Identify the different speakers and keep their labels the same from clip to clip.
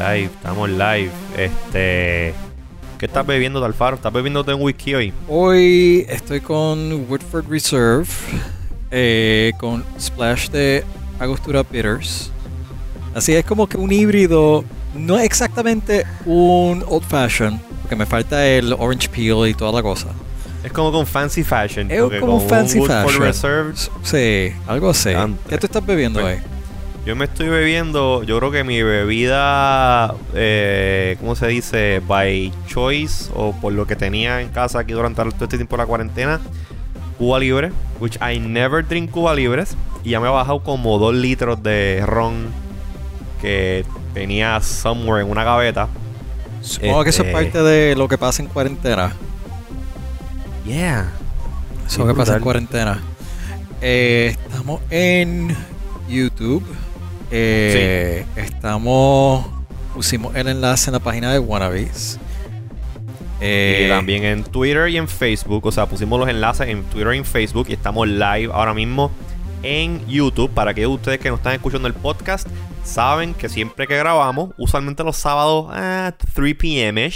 Speaker 1: live, estamos live. Este. ¿Qué estás bebiendo, Alfaro? ¿Estás bebiendo un whisky hoy?
Speaker 2: Hoy estoy con Woodford Reserve, eh, con splash de Agostura Bitters. Así es como que un híbrido, no exactamente un old fashion, porque me falta el orange peel y toda la cosa.
Speaker 1: Es como con fancy fashion.
Speaker 2: Es como
Speaker 1: con un
Speaker 2: fancy fashion.
Speaker 1: Reserve,
Speaker 2: Sí, algo así. ¿Qué tú estás bebiendo
Speaker 1: Pues,
Speaker 2: hoy?
Speaker 1: Yo me estoy bebiendo, yo creo que mi bebida, eh, ¿cómo se dice? By choice o por lo que tenía en casa aquí durante todo este tiempo de la cuarentena. Cuba Libre, which I never drink Cuba Libres. Y ya me he bajado como 2 litros de ron que tenía somewhere en una gaveta.
Speaker 2: Supongo que eso es
Speaker 1: este-
Speaker 2: parte de lo que pasa en cuarentena.
Speaker 1: Yeah.
Speaker 2: Eso
Speaker 1: Qué
Speaker 2: que pasa en cuarentena. Eh, estamos en YouTube. Eh, Estamos. Pusimos el enlace en la página de Wannabes. Eh,
Speaker 1: Y también en Twitter y en Facebook. O sea, pusimos los enlaces en Twitter y en Facebook. Y estamos live ahora mismo en YouTube. Para que ustedes que nos están escuchando el podcast, saben que siempre que grabamos, usualmente los sábados at 3 pm,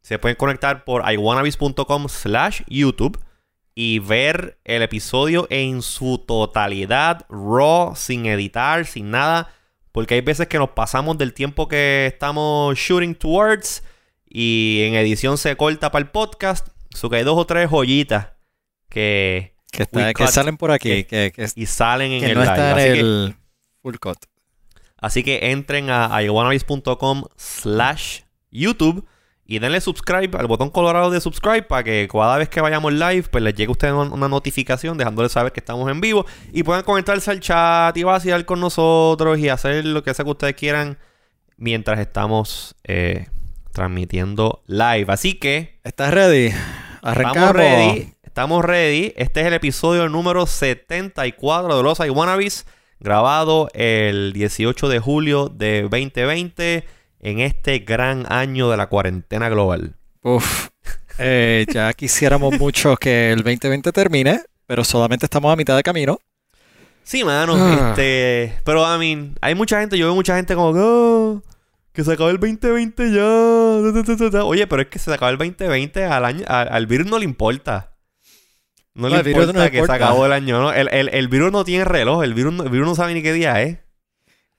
Speaker 1: se pueden conectar por iwannabes.com slash YouTube y ver el episodio en su totalidad, raw, sin editar, sin nada. Porque hay veces que nos pasamos del tiempo que estamos shooting towards y en edición se corta para el podcast. So que hay dos o tres joyitas que
Speaker 2: que, está- que salen por aquí.
Speaker 1: que-
Speaker 2: Que,
Speaker 1: y salen en
Speaker 2: que
Speaker 1: el
Speaker 2: no
Speaker 1: live.
Speaker 2: está en
Speaker 1: Así, que,
Speaker 2: el full cut.
Speaker 1: así que entren a iwanabis.com slash YouTube y denle subscribe al botón colorado de subscribe para que cada vez que vayamos live pues les llegue a ustedes un- una notificación dejándoles saber que estamos en vivo y puedan conectarse al chat y vacilar con nosotros y hacer lo que sea que ustedes quieran mientras estamos eh, transmitiendo live. Así que
Speaker 2: ¿Estás ready? Arrancamos.
Speaker 1: Estamos ready. Estamos ready. Este es el episodio número 74 de Los Iwanabis. Grabado el 18 de julio de 2020. En este gran año de la cuarentena global.
Speaker 2: Uf. Eh, ya quisiéramos mucho que el 2020 termine, pero solamente estamos a mitad de camino.
Speaker 1: Sí, mano.
Speaker 2: Ah.
Speaker 1: Este. Pero, I mean, hay mucha gente. Yo veo mucha gente como que. "Ah, que se acaba el 2020 ya. ta, ta, ta, ta, ta". Oye, pero es que se acaba el 2020. Al, año, al, al virus no le importa. No,
Speaker 2: No,
Speaker 1: le importa
Speaker 2: no
Speaker 1: que
Speaker 2: importa.
Speaker 1: se acabó el año, ¿no? El, el- el virus no tiene reloj. El virus, no- el virus no sabe ni qué día es.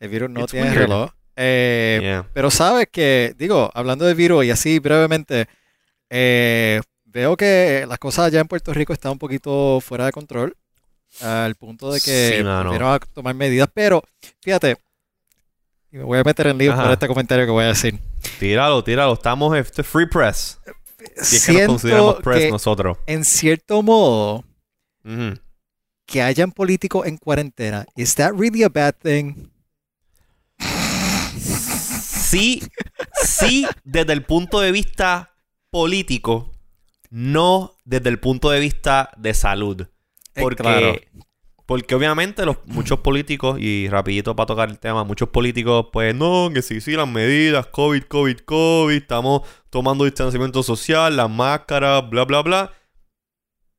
Speaker 2: El virus no
Speaker 1: It's
Speaker 2: tiene
Speaker 1: weird.
Speaker 2: reloj. Eh,
Speaker 1: Yeah.
Speaker 2: Pero sabes que, digo, hablando de virus y así brevemente, eh, veo que las cosas allá en Puerto Rico están un poquito fuera de control, al punto de que
Speaker 1: Sí,
Speaker 2: a tomar medidas. Pero, fíjate, y me voy a meter en lío
Speaker 1: Ajá.
Speaker 2: por este comentario que voy a decir.
Speaker 1: Tíralo, tíralo. Estamos este free press. Si es que nos consideramos press
Speaker 2: que,
Speaker 1: nosotros.
Speaker 2: en cierto modo, que hayan políticos en cuarentena, ¿is that really a bad thing?
Speaker 1: Sí, sí, desde el punto de vista político, no desde el punto de vista de salud. Porque,
Speaker 2: claro.
Speaker 1: porque obviamente los, muchos políticos, y rapidito para tocar el tema, muchos políticos, pues no, que sí, sí, las medidas, COVID, COVID, COVID, estamos tomando distanciamiento social, las máscaras, bla, bla, bla.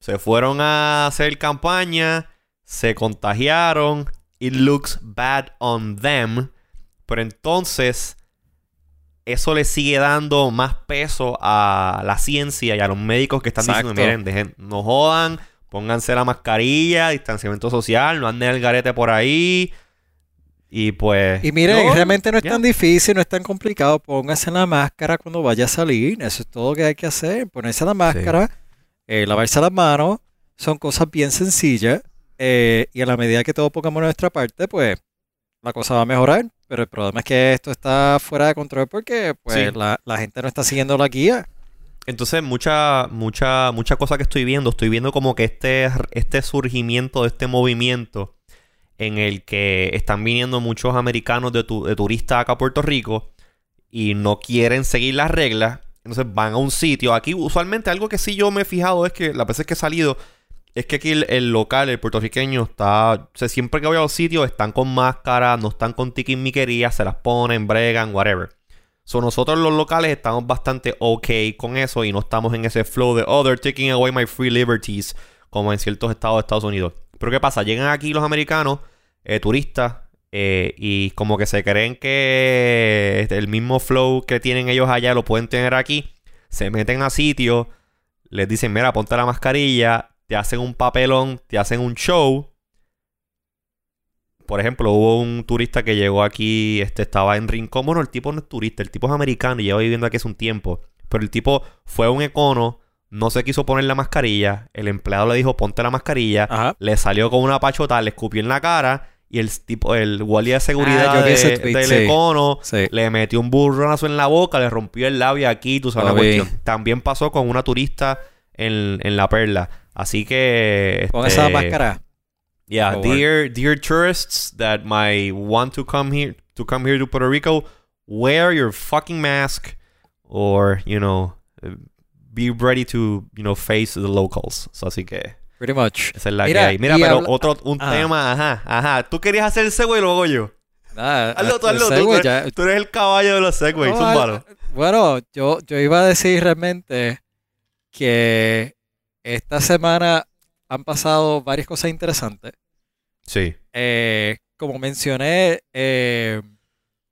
Speaker 1: Se fueron a hacer campaña, se contagiaron, it looks bad on them. Pero entonces, eso le sigue dando más peso a la ciencia y a los médicos que están diciendo, miren, dejen, no jodan, pónganse la mascarilla, distanciamiento social, no anden el garete por ahí. Y pues...
Speaker 2: Y miren,
Speaker 1: no,
Speaker 2: realmente no es tan difícil, no es tan complicado. Póngase la máscara cuando vaya a salir. Eso es todo lo que hay que hacer. Ponerse la máscara, eh, lavarse las manos. Son cosas bien sencillas. eh, y a la medida que todos pongamos nuestra parte, pues la cosa va a mejorar. Pero el problema es que esto está fuera de control porque pues,
Speaker 1: Sí.
Speaker 2: la, la gente no está siguiendo la guía.
Speaker 1: Entonces, mucha, mucha, mucha cosa que estoy viendo, estoy viendo como que este, este surgimiento de este movimiento en el que están viniendo muchos americanos de, tu- de turistas acá a Puerto Rico y no quieren seguir las reglas. Entonces van a un sitio. Aquí, usualmente, algo que sí yo me he fijado es que las veces que he salido, es que aquí el, local, el puertorriqueño, está. Siempre que voy a los sitios, están con máscara, no están con tiquismiquerías, se las ponen, bregan, whatever. So, nosotros los locales estamos bastante ok con eso y no estamos en ese flow de, oh, they're taking away my free liberties, como en ciertos estados de Estados Unidos. Pero ¿qué pasa? Llegan aquí los americanos, eh, turistas, eh, y como que se creen que el mismo flow que tienen ellos allá lo pueden tener aquí. Se meten a sitios, les dicen, mira, ponte la mascarilla, te hacen un papelón, te hacen un show. Por ejemplo, hubo un turista que llegó aquí, este estaba en Rincón. Bueno, el tipo no es turista, el tipo es americano y lleva viviendo aquí hace un tiempo. Pero el tipo fue un econo, no se quiso poner la mascarilla. El empleado le dijo, ponte la mascarilla. Le salió con una pachota, le escupió en la cara. Y el tipo, el guardia de seguridad
Speaker 2: Ah,
Speaker 1: de-
Speaker 2: tweet,
Speaker 1: del
Speaker 2: sí.
Speaker 1: econo
Speaker 2: Sí.
Speaker 1: le metió un burronazo en la boca, le rompió el labio aquí, tú sabes la cuestión. También pasó con una turista en, en La Perla. Así que...
Speaker 2: Con
Speaker 1: este,
Speaker 2: esa máscara.
Speaker 1: Yeah, dear, dear tourists that might want to come here to come here to Puerto Rico, wear your fucking mask or, you know, be ready to, you know, face the locals. So, así que
Speaker 2: Pretty much.
Speaker 1: esa es la
Speaker 2: Mira,
Speaker 1: que hay. Mira, pero
Speaker 2: habla-
Speaker 1: otro un
Speaker 2: Ajá.
Speaker 1: tema, ajá, ajá. Tú querías hacer el segue y luego yo.
Speaker 2: Nada,
Speaker 1: Hazlo tú, hazlo tú. Tú,
Speaker 2: ya-
Speaker 1: eres- tú eres el caballo de los segways,
Speaker 2: No,
Speaker 1: zúmbalo.
Speaker 2: Bueno, yo, yo iba a decir realmente que esta semana han pasado varias cosas interesantes.
Speaker 1: Sí.
Speaker 2: Eh, como mencioné, eh,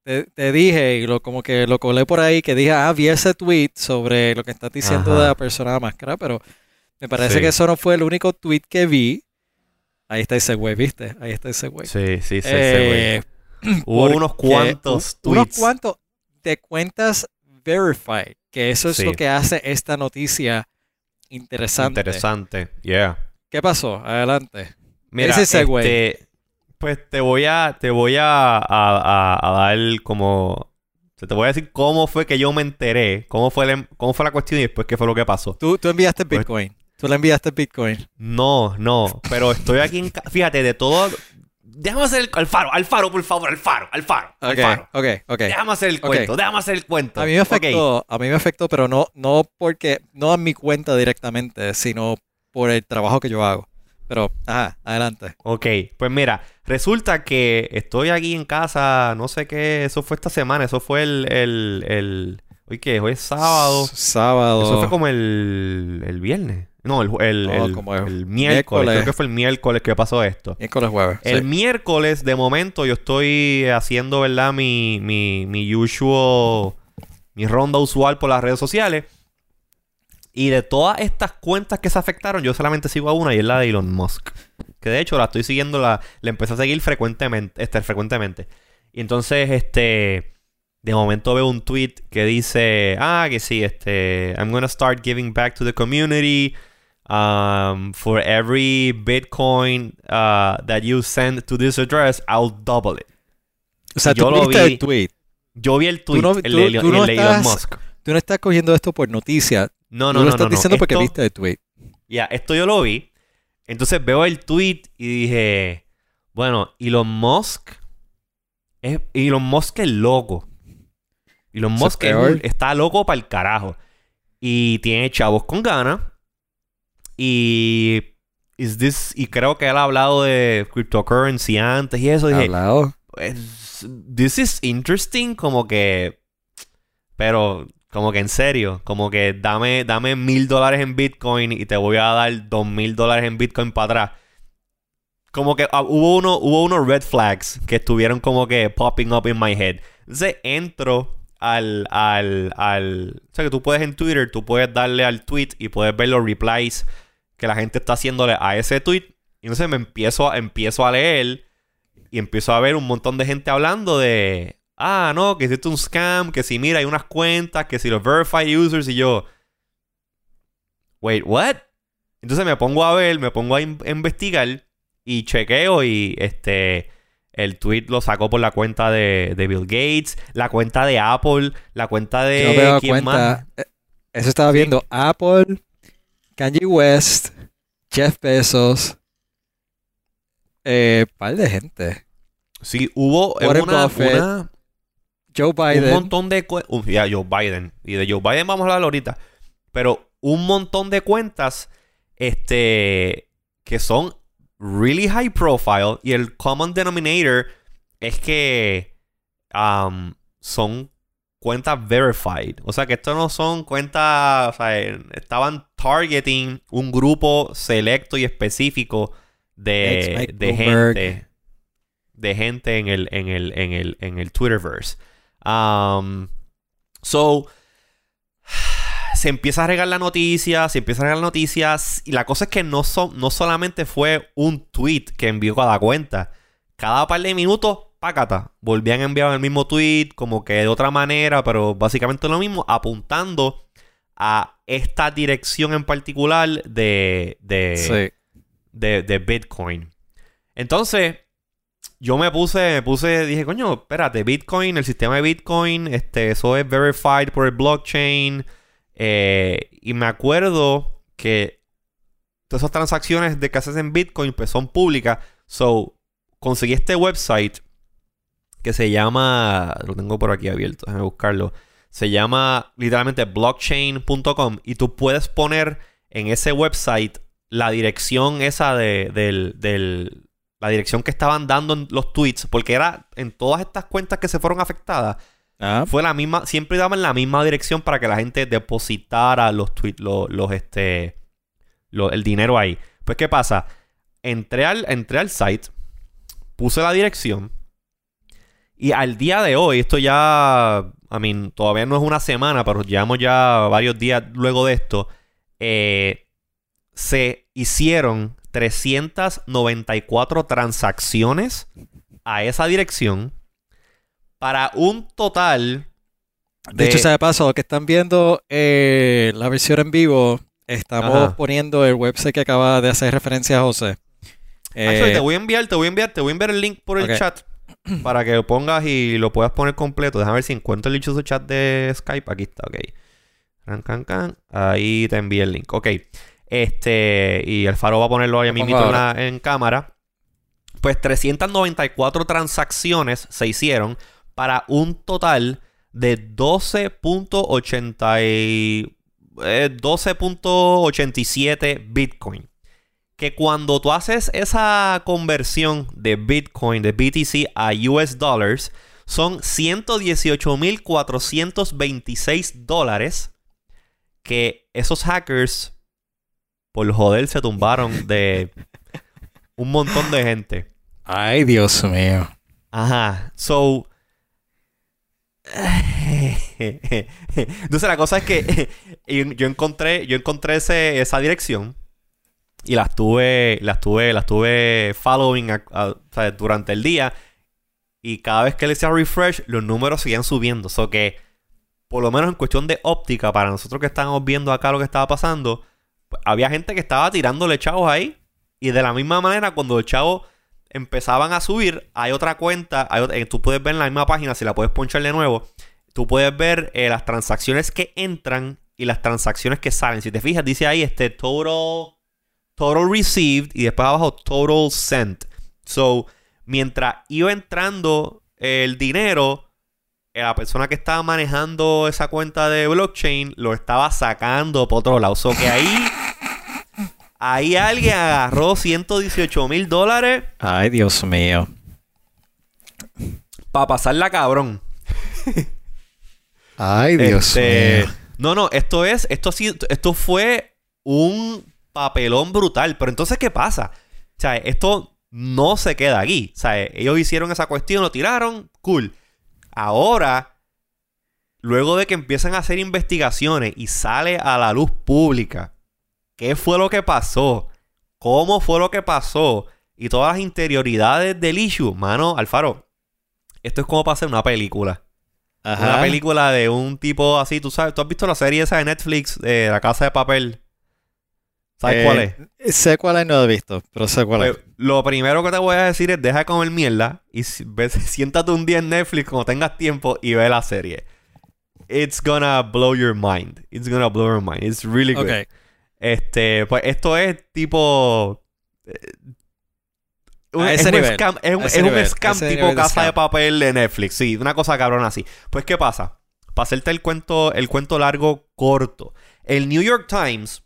Speaker 2: te, te dije, y lo, como que lo colé por ahí, que dije, ah, vi ese tweet sobre lo que estás diciendo
Speaker 1: Ajá.
Speaker 2: de la persona de máscara, pero me parece
Speaker 1: Sí.
Speaker 2: que eso no fue el único tweet que vi. Ahí está ese güey, ¿viste? Ahí está ese güey.
Speaker 1: Sí, sí, sí,
Speaker 2: Eh,
Speaker 1: Hubo unos cuantos
Speaker 2: u- Unos
Speaker 1: tweets.
Speaker 2: cuantos de cuentas verified, que eso es
Speaker 1: Sí.
Speaker 2: lo que hace esta noticia interesante.
Speaker 1: Interesante. Yeah.
Speaker 2: ¿Qué pasó? Adelante.
Speaker 1: Mira,
Speaker 2: Ese
Speaker 1: este, pues te voy a, te voy a, a, a- a dar como, te voy a decir cómo fue que yo me enteré, cómo fue, la, cómo fue la cuestión y después qué fue lo que pasó.
Speaker 2: Tú, tú enviaste
Speaker 1: Pues-
Speaker 2: Bitcoin. Tú le enviaste Bitcoin.
Speaker 1: No, no, pero estoy aquí en, fíjate, de todo, déjame hacer el, al faro, al faro, por favor, al faro, al faro, al
Speaker 2: Ok,
Speaker 1: faro.
Speaker 2: ok.
Speaker 1: Déjame hacer el cuento, déjame hacer el cuento.
Speaker 2: A mí me afectó, a mí me afectó, pero no, no porque, no a mi cuenta directamente, sino por el trabajo que yo hago. Pero, ajá, adelante.
Speaker 1: Ok, pues mira, resulta que estoy aquí en casa, no sé qué, eso fue esta semana, eso fue el, el, el, hoy qué, hoy es sábado.
Speaker 2: S- Sábado.
Speaker 1: Eso fue como el, el viernes. No, el, el, el-
Speaker 2: como el
Speaker 1: el miércoles.
Speaker 2: miércoles.
Speaker 1: Creo que fue el miércoles que pasó esto.
Speaker 2: Miércoles jueves.
Speaker 1: El
Speaker 2: sí.
Speaker 1: miércoles, de momento, yo estoy haciendo, ¿verdad? Mi, mi, mi usual, mi ronda usual por las redes sociales. Y de todas estas cuentas que se afectaron, yo solamente sigo a una y es la de Elon Musk. Que de hecho la estoy siguiendo, la, la empecé a seguir frecuentemente, este, frecuentemente. Y entonces, este, de momento veo un tweet que dice, ah, que sí, este, I'm gonna start giving back to the community. Um, for every Bitcoin uh, that you send to this address, I'll double it.
Speaker 2: O sea,
Speaker 1: yo
Speaker 2: tú
Speaker 1: lo
Speaker 2: viste
Speaker 1: vi.
Speaker 2: el tweet.
Speaker 1: Yo vi el tweet,
Speaker 2: no-
Speaker 1: el,
Speaker 2: tú-
Speaker 1: de, Elon-
Speaker 2: tú no
Speaker 1: el de Elon
Speaker 2: estás-
Speaker 1: Musk.
Speaker 2: Tú no estás cogiendo esto por noticia.
Speaker 1: No,
Speaker 2: tú
Speaker 1: no,
Speaker 2: lo
Speaker 1: no,
Speaker 2: estás
Speaker 1: no, no.
Speaker 2: diciendo porque
Speaker 1: Esto-
Speaker 2: viste el tweet.
Speaker 1: Ya, esto yo lo vi. Entonces veo el tweet y dije, bueno, Elon Musk es Elon Musk es loco. Elon Musk es
Speaker 2: peor.
Speaker 1: un- está loco para el carajo. Y tiene chavos con ganas. Y is this y creo que él ha hablado de cryptocurrency antes y eso dije,
Speaker 2: Hablado.
Speaker 1: this is interesting como que pero como que en serio como que dame dame mil dólares en bitcoin y te voy a dar dos mil dólares en bitcoin para atrás como que ah, hubo uno hubo unos red flags que estuvieron como que popping up in my head entonces entro al al al o sea que tú puedes en Twitter tú puedes darle al tweet y puedes ver los replies que la gente está haciéndole a ese tweet y entonces me empiezo empiezo a leer y empiezo a ver un montón de gente hablando de, ah, no, que hiciste un scam, que si mira, hay unas cuentas, que si los verified users y yo, wait, what? Entonces me pongo a ver, me pongo a investigar y chequeo y este, el tweet lo sacó por la cuenta de, de Bill Gates, la cuenta de Apple, la cuenta de...
Speaker 2: Yo me he dado
Speaker 1: ¿quién más?
Speaker 2: cuenta. eh, Eso estaba viendo Apple, Kanye West, Jeff Bezos, eh, par de gente.
Speaker 1: Sí, hubo
Speaker 2: Warren
Speaker 1: una,
Speaker 2: Buffett,
Speaker 1: una-
Speaker 2: Joe
Speaker 1: un
Speaker 2: Biden.
Speaker 1: montón de cuentas. Ya, Joe Biden. Y de Joe Biden vamos a hablar ahorita. Pero un montón de cuentas este, que son really high profile. Y el common denominator es que um, son cuentas verified. O sea que esto no son cuentas. O sea, estaban targeting un grupo selecto y específico de, de gente. de gente en el, en el, en el, en el Twitterverse. Um, so, se empieza a regar la noticia, se empieza a regar noticias. Y la cosa es que no, son, no solamente fue un tweet que envió cada cuenta. Cada par de minutos, pácata. Volvían a enviar el mismo tweet, como que de otra manera, pero básicamente lo mismo, apuntando a esta dirección en particular de, de, de, de Bitcoin. Entonces, yo me puse, me puse, dije, coño, espérate, Bitcoin, el sistema de Bitcoin, este, eso es verified por el blockchain. Eh, y me acuerdo que todas esas transacciones de que haces en Bitcoin pues son públicas. So, conseguí este website que se llama, lo tengo por aquí abierto, déjame buscarlo. Se llama literalmente blockchain.com y tú puedes poner en ese website la dirección esa de, la dirección que estaban dando en los tweets, porque era en todas estas cuentas que se fueron afectadas, ah. fue la misma, siempre daban la misma dirección para que la gente depositara los tweets, los, este, el dinero ahí. Pues, ¿qué pasa? Entré al, entré al site, puse la dirección, y al día de hoy, esto ya, I mean, todavía no es una semana, pero llevamos ya varios días luego de esto, eh, se hicieron 394 transacciones a esa dirección para un total
Speaker 2: de... hecho, se de paso, que están viendo eh, la versión en vivo, estamos poniendo el website que acaba de hacer referencia a José.
Speaker 1: te eh, voy a enviar, te voy a enviar, te voy a enviar el link por el chat para que lo pongas y lo puedas poner completo. Déjame ver si encuentro el dichoso chat de Skype. Aquí está, ok. Can, can, can. Ahí te envié el link. Ok. Este, y el faro va a ponerlo ahí mismo en, en cámara. Pues 394 transacciones se hicieron para un total de 12.80 12.87 eh, Bitcoin. Que cuando tú haces esa conversión de Bitcoin, de BTC a US dollars, son 118.426 dólares que esos hackers por joder se tumbaron de un montón de gente.
Speaker 2: Ay, Dios mío.
Speaker 1: Ajá. So. Entonces la cosa es que yo encontré, yo encontré esa dirección y la estuve, la estuve, following durante el día y cada vez que le hacía refresh los números seguían subiendo. So que por lo menos en cuestión de óptica para nosotros que estamos viendo acá lo que estaba pasando, había gente que estaba tirándole chavos ahí. Y de la misma manera, cuando los chavos empezaban a subir, hay otra cuenta. Hay eh, tú puedes ver en la misma página, si la puedes ponchar de nuevo. Tú puedes ver eh, las transacciones que entran y las transacciones que salen. Si te fijas, dice ahí este total, total received y después abajo total sent. So, mientras iba entrando el dinero, eh, la persona que estaba manejando esa cuenta de blockchain lo estaba sacando por otro lado. O que ahí, ahí alguien agarró 118 mil dólares.
Speaker 2: Ay, Dios mío.
Speaker 1: Para pasarla cabrón.
Speaker 2: Ay, Dios este, mío.
Speaker 1: No, no, esto es, esto sí, esto fue un papelón brutal. Pero entonces, ¿qué pasa? O sea, esto no se queda aquí. O sea, ellos hicieron esa cuestión, lo tiraron, cool. Ahora, luego de que empiezan a hacer investigaciones y sale a la luz pública qué fue lo que pasó, cómo fue lo que pasó y todas las interioridades del issue, mano, Alfaro, esto es como para hacer una película. Una película de un tipo así, tú sabes, tú has visto la serie esa de Netflix de La Casa de Papel. ¿Sabes cuál es?
Speaker 2: Eh, sé cuál es, no he visto, pero sé cuál es. Pues,
Speaker 1: lo primero que te voy a decir es deja de comer mierda y siéntate un día en Netflix cuando tengas tiempo y ve la serie. It's gonna blow your mind. It's gonna blow your mind. It's really good. Este, pues esto es tipo... es, un scam, es, un, scam tipo casa de papel de Netflix. Sí, una cosa cabrona así. Pues, ¿qué pasa? Para hacerte el cuento, el cuento largo, corto. El New York Times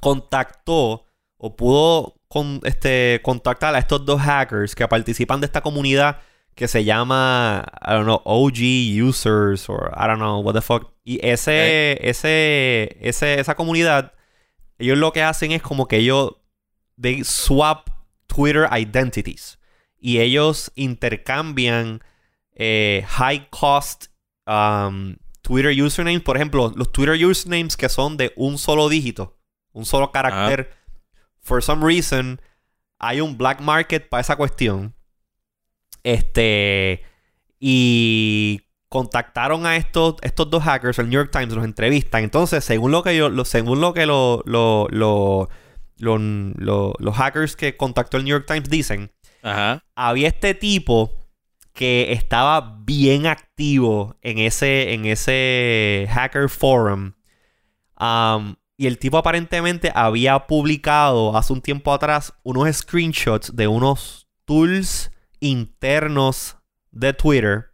Speaker 1: contactó o pudo con, este, contactar a estos dos hackers que participan de esta comunidad que se llama, I don't know, OG Users o I don't know, what the fuck. Y ese, ese, ese, esa comunidad, ellos lo que hacen es como que ellos, they swap Twitter identities. y ellos intercambian eh, high cost um, Twitter usernames. Por ejemplo, los Twitter usernames que son de un solo dígito, un solo carácter. For some reason, hay un black market para esa cuestión. Este. Y contactaron a estos, estos dos hackers, el New York Times los entrevistan. Entonces, según lo que yo, lo, según lo que lo, lo, lo, los hackers que contactó el New York Times dicen, había este tipo que estaba bien activo en ese, en ese hacker forum. Um, y el tipo aparentemente había publicado hace un tiempo atrás unos screenshots de unos tools internos de Twitter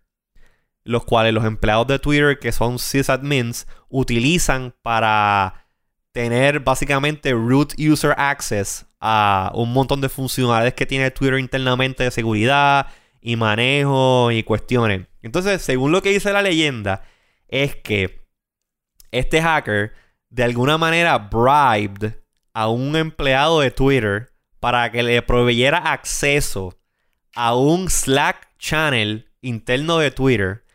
Speaker 1: los cuales los empleados de Twitter, que son sysadmins, utilizan para tener básicamente root user access a un montón de funcionalidades que tiene Twitter internamente de seguridad y manejo y cuestiones. Entonces, según lo que dice la leyenda, es que este hacker de alguna manera bribed a un empleado de Twitter para que le proveyera acceso a un Slack channel interno de Twitter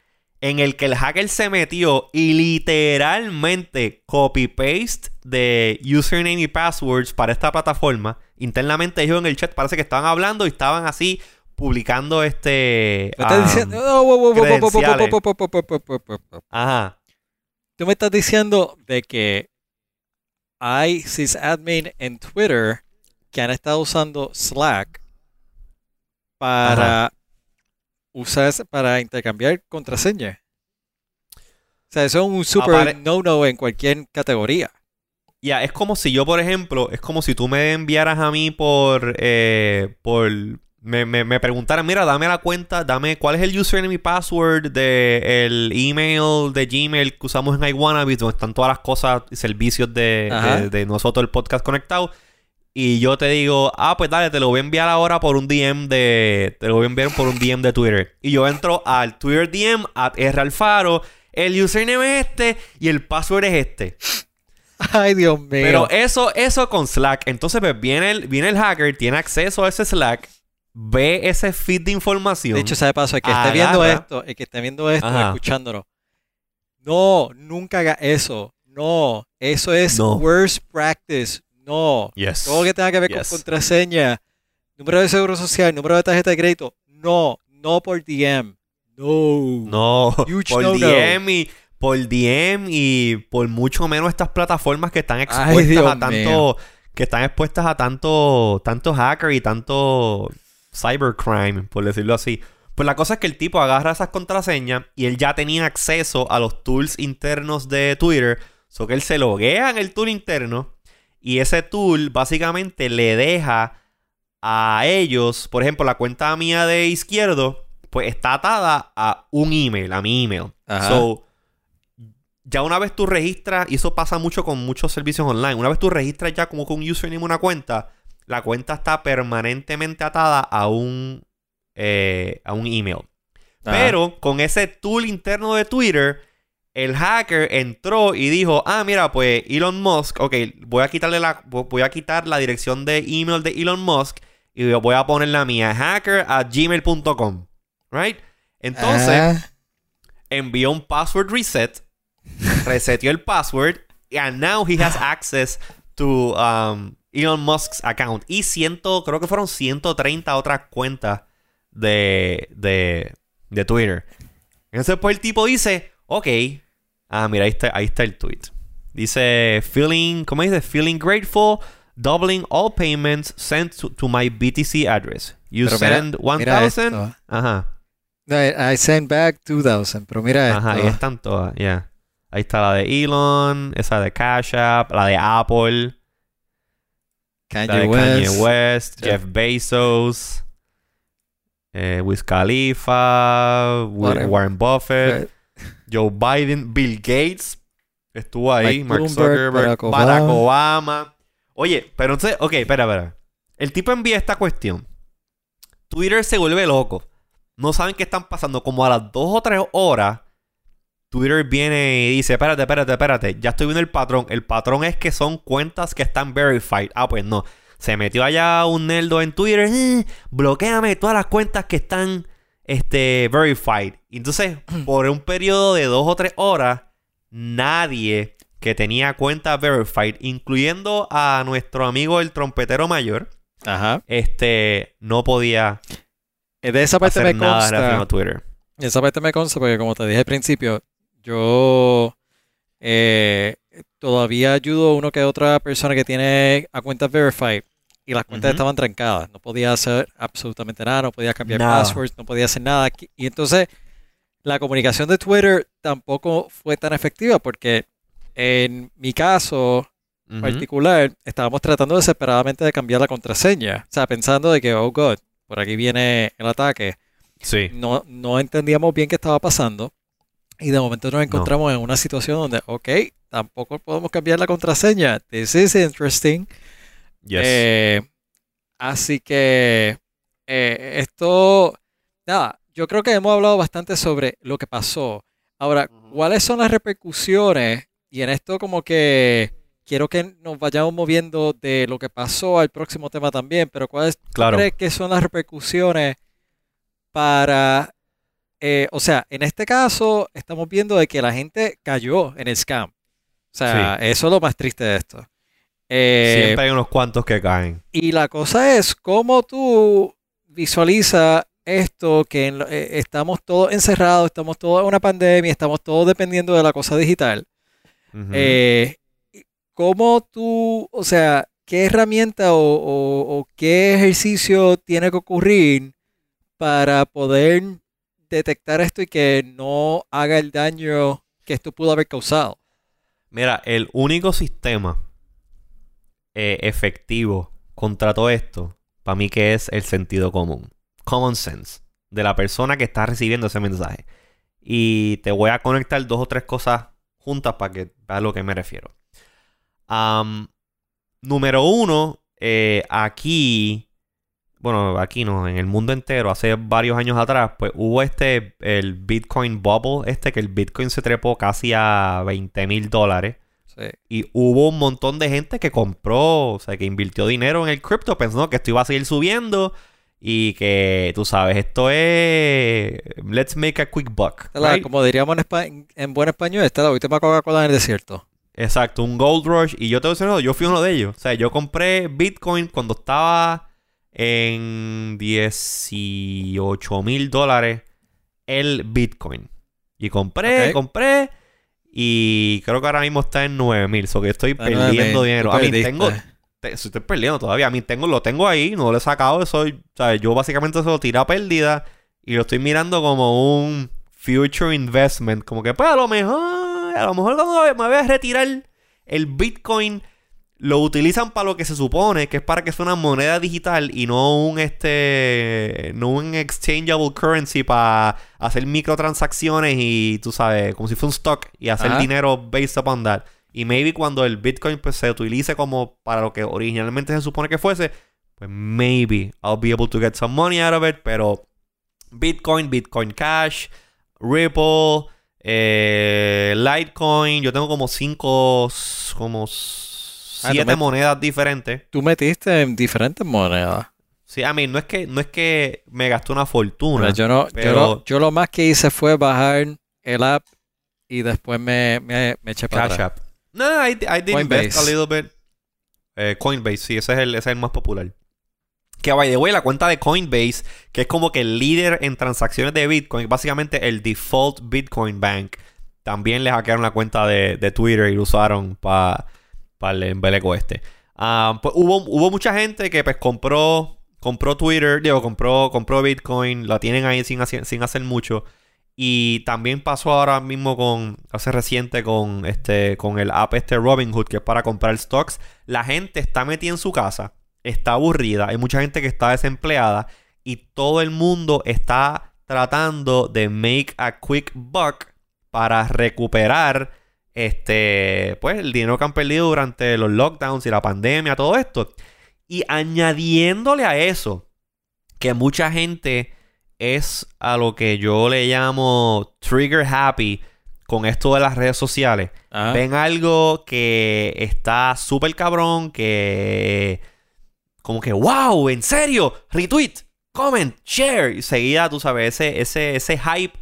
Speaker 1: en el que el hacker se metió y literalmente copy-paste de username y passwords para esta plataforma. Internamente ellos en el chat parece que estaban hablando y estaban así publicando este...
Speaker 2: Ajá. Tú me estás diciendo de que hay sysadmin en Twitter que han estado usando Slack para usas para intercambiar contraseña. O sea, eso es un super no-no en cualquier categoría.
Speaker 1: Ya, es como si yo, por ejemplo, es como si tú me enviaras a mí por, eh, por, me, me, me preguntaran, mira, dame la cuenta, dame cuál es el username y password del email de Gmail que usamos en iWannabes, donde están todas las cosas y servicios de, de nosotros, el podcast conectado y yo te digo, ah, pues dale, te lo voy a enviar ahora por un DM de. Te lo voy a enviar por un DM de Twitter. Y yo entro al Twitter DM, a R Alfaro, el username es este y el password es este.
Speaker 2: Ay, Dios mío.
Speaker 1: Pero eso, eso con Slack. Entonces, pues viene el, viene el hacker, tiene acceso a ese Slack, ve ese feed de información.
Speaker 2: De hecho, sabe paso, el que esté viendo esto, el que esté viendo esto, escuchándolo. No, nunca haga eso. No, eso es worst practice. No. Todo que tenga que ver con contraseña, número de seguro social, número de tarjeta de crédito. No. No por DM. No.
Speaker 1: No. por DM y por DM y por mucho menos estas plataformas que están expuestas a tanto que están expuestas a tanto tanto hacker y tanto cybercrime, por decirlo así. Pues la cosa es que el tipo agarra esas contraseñas y él ya tenía acceso a los tools internos de Twitter, so que él se loguea en el tool interno y ese tool básicamente le deja a ellos, por ejemplo, la cuenta mía de izquierdo, pues está atada a un email, a mi email. So, ya una vez tú registras, y eso pasa mucho con muchos servicios online, una vez tú registras ya como con un username una cuenta, la cuenta está permanentemente atada a un, eh, a un email. Pero con ese tool interno de Twitter, el hacker entró y dijo, ah, mira, pues Elon Musk, ok, voy a quitarle la, voy a quitar la dirección de email de Elon Musk y voy a poner la mía, hacker a gmail.com, right? Entonces, ah. envió un password reset, resetió el password, and now he has access to um, Elon Musk's account. Y ciento, creo que fueron 130 otras cuentas de, de, de Twitter. Entonces, pues el tipo dice, Ok. Ah, mira, ahí está, ahí está el tweet. Dice, feeling, ¿cómo dice? Feeling grateful, doubling all payments sent to, my BTC address. You send 1000. Ajá.
Speaker 2: I, send back 2000, pero mira esto.
Speaker 1: Ajá, ahí están todas, ya. Ahí está la de Elon, esa de Cash App, la de Apple.
Speaker 2: Kanye,
Speaker 1: la de
Speaker 2: West,
Speaker 1: Kanye West, Jeff Bezos, eh, Wiz Khalifa, Warren Buffett. Joe Biden, Bill Gates estuvo ahí, Mark Zuckerberg, Barack Obama. Oye, pero entonces, ok, espera, espera. El tipo envía esta cuestión. Twitter se vuelve loco. No saben qué están pasando. Como a las dos o tres horas, Twitter viene y dice: Espérate, espérate, espérate. Ya estoy viendo el patrón. El patrón es que son cuentas que están verified. Ah, pues no. Se metió allá un nerdo en Twitter, eh, bloqueame todas las cuentas que están este, verified. Y entonces, por un periodo de dos o tres horas, nadie que tenía cuenta verified, incluyendo a nuestro amigo el trompetero mayor,
Speaker 2: Ajá.
Speaker 1: este, no podía
Speaker 2: Eh, De esa parte
Speaker 1: hacer
Speaker 2: me consta.
Speaker 1: a Twitter.
Speaker 2: Esa parte me consta porque como te dije al principio, yo eh, todavía ayudo a uno que otra persona que tiene a cuentas verified y las cuentas
Speaker 1: Ujú.
Speaker 2: estaban trancadas. No podía hacer absolutamente nada, no podía cambiar
Speaker 1: Nada.
Speaker 2: passwords, no podía hacer nada. Y entonces la comunicación de Twitter tampoco fue tan efectiva porque en mi caso
Speaker 1: Ujú.
Speaker 2: particular estábamos tratando desesperadamente de cambiar la contraseña. O sea, pensando de que, oh God, por aquí viene el ataque
Speaker 1: Sí.
Speaker 2: no, no entendíamos bien qué estaba pasando y de momento nos encontramos en una situación donde, ok, tampoco podemos cambiar la contraseña. This is interesting.
Speaker 1: Yes.
Speaker 2: Eh, así que eh, esto, nada, yo creo que hemos hablado bastante sobre lo que pasó. Ahora. ¿cuáles son las repercusiones? Y en esto como que quiero que nos vayamos moviendo de lo que pasó al próximo tema también, pero ¿cuáles
Speaker 1: Claro.
Speaker 2: crees que son las repercusiones para, eh, o sea, en este caso estamos viendo de que la gente cayó en el scam. O sea, eso es lo más triste de esto. Eh,
Speaker 1: Siempre hay unos cuantos que caen.
Speaker 2: y la cosa es cómo tú visualizas esto, que en eh, estamos todos encerrados, estamos todos en una pandemia, estamos todos dependiendo de la cosa digital. Eh, ¿Cómo tú, o sea, qué herramienta o, o- o qué ejercicio tiene que ocurrir para poder detectar esto y que no haga el daño que esto pudo haber causado?
Speaker 1: Mira, el único sistema eh, efectivo contra todo esto, para mí que es el sentido común. Common sense. De la persona que está recibiendo ese mensaje. Y te voy a conectar dos o tres cosas juntas para que veas a lo que me refiero. Número uno, eh, aquí, bueno, aquí no, en el mundo entero, hace varios años atrás, pues hubo este, el Bitcoin Bubble, este que el Bitcoin se trepó casi a 20 mil dólares.
Speaker 2: Sí.
Speaker 1: Y hubo un montón de gente que compró, o sea, que invirtió dinero en el cripto pensando que esto iba a seguir subiendo y que, tú sabes, esto es... Let's make a quick buck.
Speaker 2: La-
Speaker 1: right?
Speaker 2: como diríamos en, espa- en buen español, esta es la última Coca-Cola en el desierto.
Speaker 1: Exacto, un gold rush. Y yo te voy a decir, no, yo fui uno de ellos. O sea, yo compré Bitcoin cuando estaba en 18 mil dólares el Bitcoin. Y compré, compré. Y creo que ahora mismo está en 9 mil. So que estoy
Speaker 2: nueve
Speaker 1: perdiendo dinero. A mí tengo, te- estoy perdiendo todavía. A mí tengo, lo tengo ahí, no lo he sacado. Soy, o sea, yo básicamente se lo tiré a pérdida y lo estoy mirando como un future investment. Como que, pues a lo mejor, a lo mejor cuando me voy a retirar el Bitcoin, lo utilizan para lo que se supone, que es para que sea una moneda digital y no un este, no un exchangeable currency para hacer microtransacciones y tú sabes, como si fuera un stock y hacer
Speaker 2: Ajá.
Speaker 1: dinero based upon that. Y maybe cuando el Bitcoin pues, se utilice como para lo que originalmente se supone que fuese, pues maybe I'll be able to get some money out of it. Pero Bitcoin, Bitcoin Cash, Ripple, eh, Litecoin, yo tengo como cinco, como siete
Speaker 2: met-
Speaker 1: monedas diferentes.
Speaker 2: Tú metiste en diferentes monedas.
Speaker 1: Sí, a mí no es que no es que me gasté una fortuna.
Speaker 2: Yo, no, yo, lo, yo lo más que hice fue bajar el app y después me, me, me eché para
Speaker 1: Cash
Speaker 2: atrás.
Speaker 1: App. No, I, I did invest
Speaker 2: Coinbase.
Speaker 1: a little bit. Eh, Coinbase, sí, ese es, el, ese es el más popular. Que by the way, la cuenta de Coinbase, que es como que el líder en transacciones de Bitcoin, básicamente el default Bitcoin Bank, también le hackearon la cuenta de, de Twitter y lo usaron para el embeleco este. Ah, pues hubo, hubo mucha gente que pues compró, compró Twitter, digo, compró, compró Bitcoin, la tienen ahí sin, hacer- sin hacer mucho. Y también pasó ahora mismo con, hace reciente con este, con el app este Robinhood, que es para comprar stocks. La gente está metida en su casa, está aburrida, hay mucha gente que está desempleada y todo el mundo está tratando de make a quick buck para recuperar este, pues el dinero que han perdido durante los lockdowns y la pandemia, todo esto. Y añadiéndole a eso, que mucha gente es a lo que yo le llamo trigger happy con esto de las redes sociales. Ven algo que está súper cabrón, que como que, wow, en serio, retweet, comment, share. Y seguida, tú sabes, ese, ese, ese hype,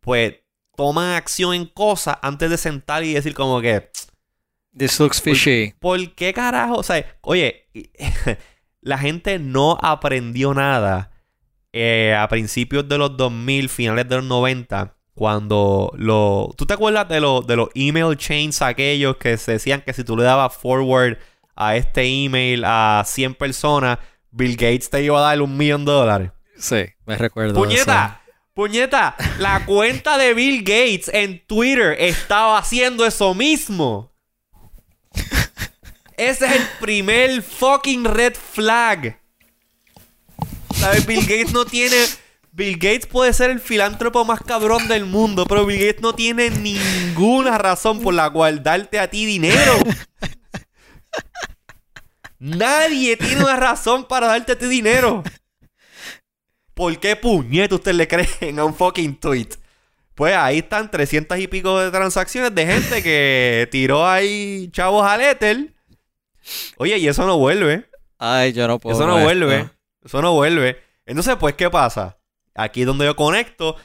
Speaker 1: pues toman acción en cosas antes de sentar y decir como que...
Speaker 2: This looks fishy.
Speaker 1: ¿Por, qué carajo? O sea, oye, la gente no aprendió nada eh, a principios de los 2000, finales de los 90, cuando lo... ¿Tú te acuerdas de, lo, de los email chains aquellos que se decían que si tú le dabas forward a este email a 100 personas, Bill Gates te iba a dar un millón de dólares?
Speaker 2: Sí, me recuerdo.
Speaker 1: ¡Puñeta! Puñeta, la cuenta de Bill Gates en Twitter estaba haciendo eso mismo. Ese es el primer fucking red flag. ¿Sabes? Bill Gates no tiene. Bill Gates puede ser el filántropo más cabrón del mundo, pero Bill Gates no tiene ninguna razón por la cual darte a ti dinero. Nadie tiene una razón para darte a ti dinero. ¿Por qué puñete usted le creen a un fucking tweet? Pues ahí están 300 y pico de transacciones de gente que tiró ahí chavos al Ether. Oye, y eso no vuelve.
Speaker 2: Ay, yo no puedo.
Speaker 1: Eso no vuelve. Eso no vuelve. Entonces, pues, ¿qué pasa? Aquí es donde yo conecto.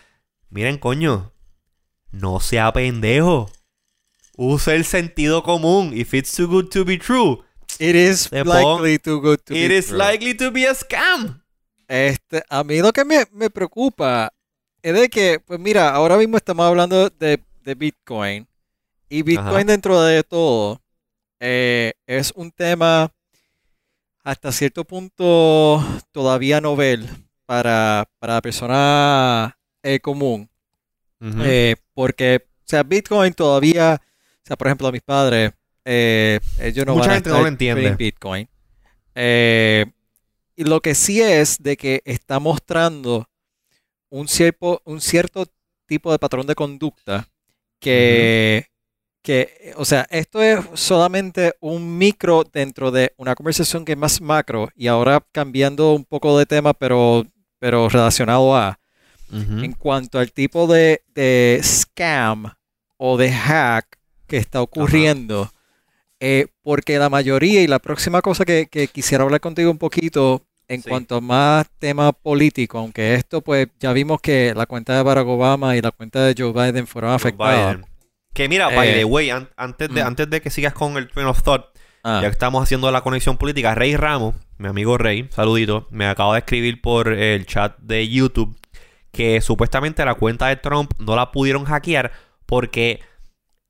Speaker 1: Miren, coño. No sea pendejo. Use el sentido común. If it's too good to be true.
Speaker 2: It is likely too good to be
Speaker 1: true. It is likely to be a scam.
Speaker 2: Este, a mí lo que me, preocupa es de que, pues mira, ahora mismo estamos hablando de, Bitcoin. Y Bitcoin dentro de todo eh, es un tema hasta cierto punto todavía novel para, para la persona eh, común. Eh, porque, o sea, Bitcoin todavía, o sea, por ejemplo, a mis padres, ellos no
Speaker 1: Mucha
Speaker 2: van
Speaker 1: gente no lo entiende.
Speaker 2: Bitcoin. Y lo que sí es de que está mostrando un cierto, un cierto tipo de patrón de conducta que, que, o sea, esto es solamente un micro dentro de una conversación que es más macro y ahora cambiando un poco de tema, pero, pero relacionado a, en cuanto al tipo de, scam o de hack que está ocurriendo. Eh, porque la mayoría, y la próxima cosa que, quisiera hablar contigo un poquito en cuanto a más tema político, aunque esto pues ya vimos que la cuenta de Barack Obama y la cuenta de Joe Biden fueron afectadas.
Speaker 1: Que mira, by the eh, way, antes, de, mm. antes de que sigas con el train of thought, ah. ya que estamos haciendo la conexión política, Rey Ramos, mi amigo Rey, saludito, me acaba de escribir por el chat de YouTube que supuestamente la cuenta de Trump no la pudieron hackear porque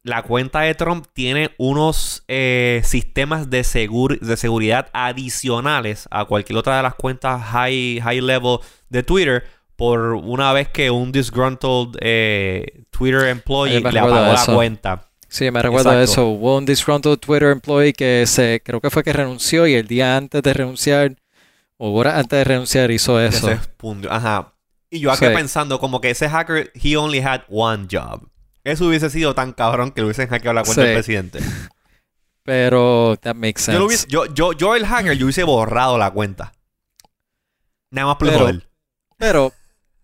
Speaker 1: la cuenta de Trump tiene unos eh, sistemas de, de seguridad adicionales a cualquier otra de las cuentas high, high level de Twitter por una vez que un disgruntled eh, Twitter employee le apagó la cuenta.
Speaker 2: Sí, me recuerdo eso. Hubo un disgruntled Twitter employee que se creo que fue que renunció y el día antes de renunciar o horas antes de renunciar hizo eso.
Speaker 1: Ajá. Y yo aquí pensando como que ese hacker he only had one job. Eso hubiese sido tan cabrón que le hubiesen hackeado la cuenta del presidente.
Speaker 2: Pero that makes sense.
Speaker 1: Yo, yo, yo, el hacker, yo hubiese borrado la cuenta. Nada más por él.
Speaker 2: Pero,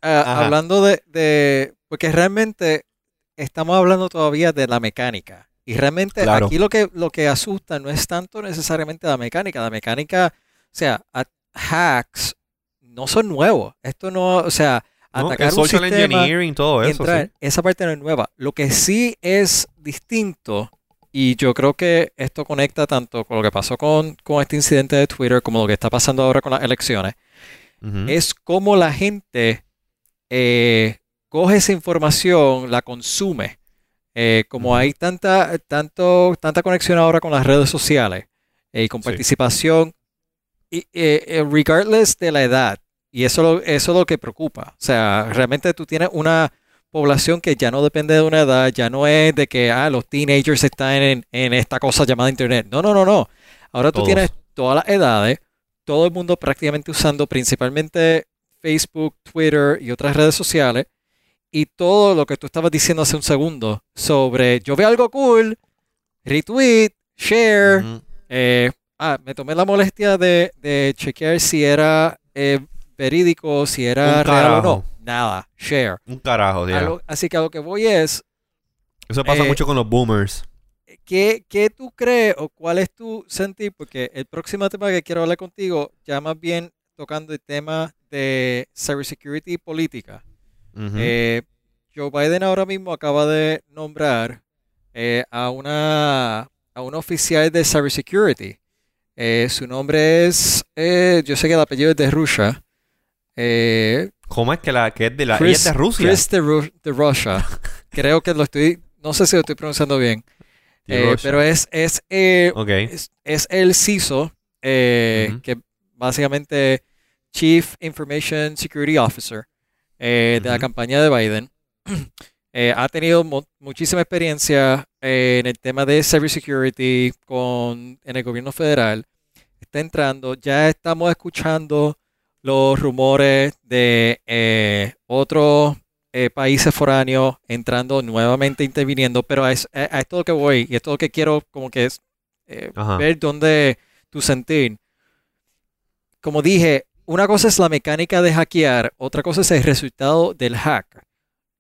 Speaker 2: eh, hablando de, Porque realmente estamos hablando todavía de la mecánica. Y realmente aquí lo que, lo que asusta no es tanto necesariamente la mecánica. La mecánica, o sea, hacks no son nuevos. Esto no, o sea, atacar un social engineering, todo eso. Esa parte no es nueva. Lo que sí es distinto, y yo creo que esto conecta tanto con lo que pasó con, con este incidente de Twitter como lo que está pasando ahora con las elecciones, es cómo la gente eh, coge esa información, la consume. Eh, como hay tanta, tanto, tanta conexión ahora con las redes sociales eh, y con participación, y, regardless de la edad, y eso, eso es lo que preocupa. O sea, realmente tú tienes una población que ya no depende de una edad, ya no es de que ah, los teenagers están en, esta cosa llamada Internet. No, no, no, no. Ahora tú tienes todas las edades, todo el mundo prácticamente usando principalmente Facebook, Twitter y otras redes sociales. Y todo lo que tú estabas diciendo hace un segundo sobre yo veo algo cool, retweet, share. Eh, ah, me tomé la molestia de, de chequear si era eh, verídico, si era real o no. Nada, share.
Speaker 1: Un carajo,
Speaker 2: tío. Así que a lo que voy es...
Speaker 1: Eso pasa eh, mucho con los boomers.
Speaker 2: ¿qué, ¿qué tú crees o cuál es tu sentir? Porque el próximo tema que quiero hablar contigo, ya más bien tocando el tema de cybersecurity y política. Eh, Joe Biden ahora mismo acaba de nombrar eh, a una a un oficial de cybersecurity. Eh, su nombre es, yo sé que el apellido es de Rusia.
Speaker 1: ¿Cómo es que la que es de la es de Rusia?
Speaker 2: Chris de, Rusia. Creo que lo estoy, no sé si lo estoy pronunciando bien. pero es es, es, el CISO, que básicamente Chief Information Security Officer de la campaña de Biden. Eh, ha tenido muchísima experiencia eh, en el tema de cybersecurity con, en el gobierno federal. Está entrando, ya estamos escuchando los rumores de eh, otros países foráneos entrando nuevamente, interviniendo, pero a, es, a, esto lo que voy y esto lo que quiero como que es ver dónde tu sentir. Como dije, una cosa es la mecánica de hackear, otra cosa es el resultado del hack.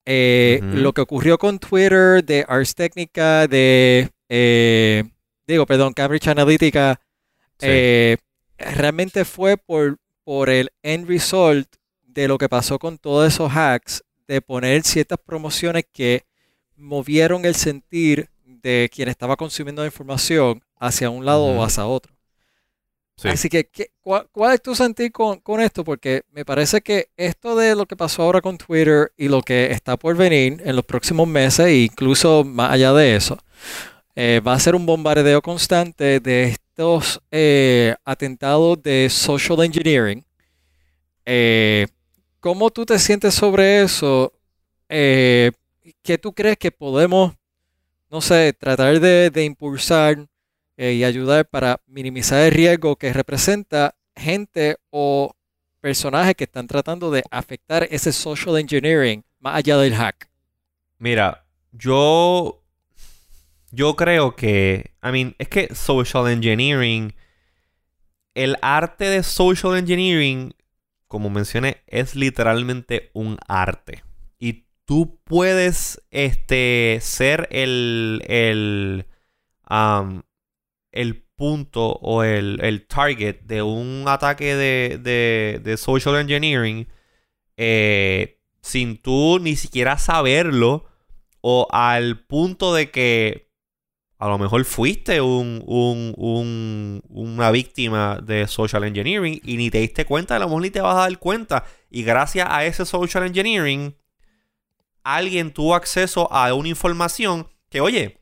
Speaker 2: Eh, lo que ocurrió con Twitter, de Ars Technica, de, eh, digo, perdón, Cambridge Analytica, eh, realmente fue por, por el end result de lo que pasó con todos esos hacks, de poner ciertas promociones que movieron el sentir de quien estaba consumiendo la información hacia un lado o hacia otro. Así que, cuál, es tu sentir con, esto? Porque me parece que esto de lo que pasó ahora con Twitter y lo que está por venir en los próximos meses, e incluso más allá de eso, eh, va a ser un bombardeo constante de estos eh, atentados de social engineering. Eh, ¿Cómo tú te sientes sobre eso? ¿Qué tú crees que podemos, no sé, tratar de, de impulsar? Eh, y ayudar para minimizar el riesgo que representa gente o personajes que están tratando de afectar ese social engineering más allá del hack.
Speaker 1: Mira, yo yo creo que, I mean, es que social engineering, el arte de social engineering, como mencioné, es literalmente un arte. Y tú puedes, este, ser el, el, um, el punto o el, target de un ataque de, social engineering eh, sin tú ni siquiera saberlo o al punto de que a lo mejor fuiste un, una víctima de social engineering y ni te diste cuenta, a lo mejor ni te vas a dar cuenta. Y gracias a ese social engineering, alguien tuvo acceso a una información que, oye,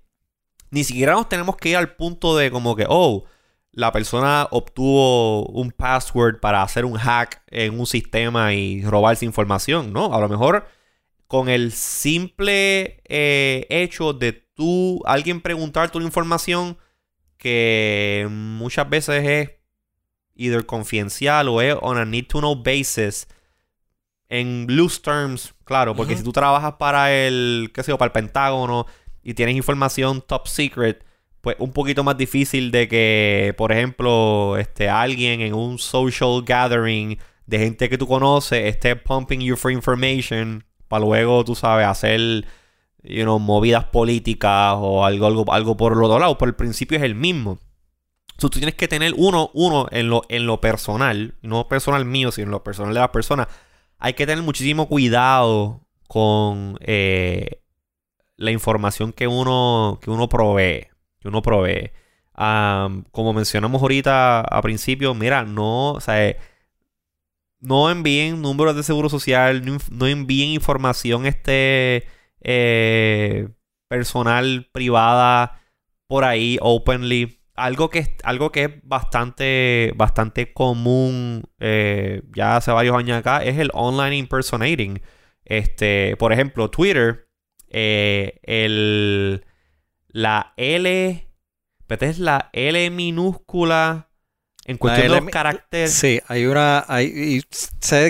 Speaker 1: ni siquiera nos tenemos que ir al punto de como que, oh, la persona obtuvo un password para hacer un hack en un sistema y robarse información, ¿no? A lo mejor con el simple eh, hecho de tú, alguien preguntarte una información que muchas veces es either confidencial o es on a need to know basis en loose terms, claro, porque si tú trabajas para el, qué sé yo, para el Pentágono y tienes información top secret, pues un poquito más difícil de que, por ejemplo, este, alguien en un social gathering de gente que tú conoces esté pumping you for information para luego, tú sabes, hacer you movidas políticas o algo, algo, algo por el otro lado. Pero el principio es el mismo. tú tienes que tener uno, uno en lo, en lo personal, no personal mío, sino en lo personal de la persona. Hay que tener muchísimo cuidado con eh, la información que uno, que uno provee. Que uno provee. como mencionamos ahorita a principio, mira, no, o sea, no envíen números de seguro social, no, envíen información este eh, personal, privada, por ahí, openly. Algo que, es, algo que es bastante, bastante común eh, ya hace varios años acá es el online impersonating. Este, por ejemplo, Twitter eh, el, la L, es la L minúscula en cuestión de los caracteres.
Speaker 2: Sí, hay una, hay,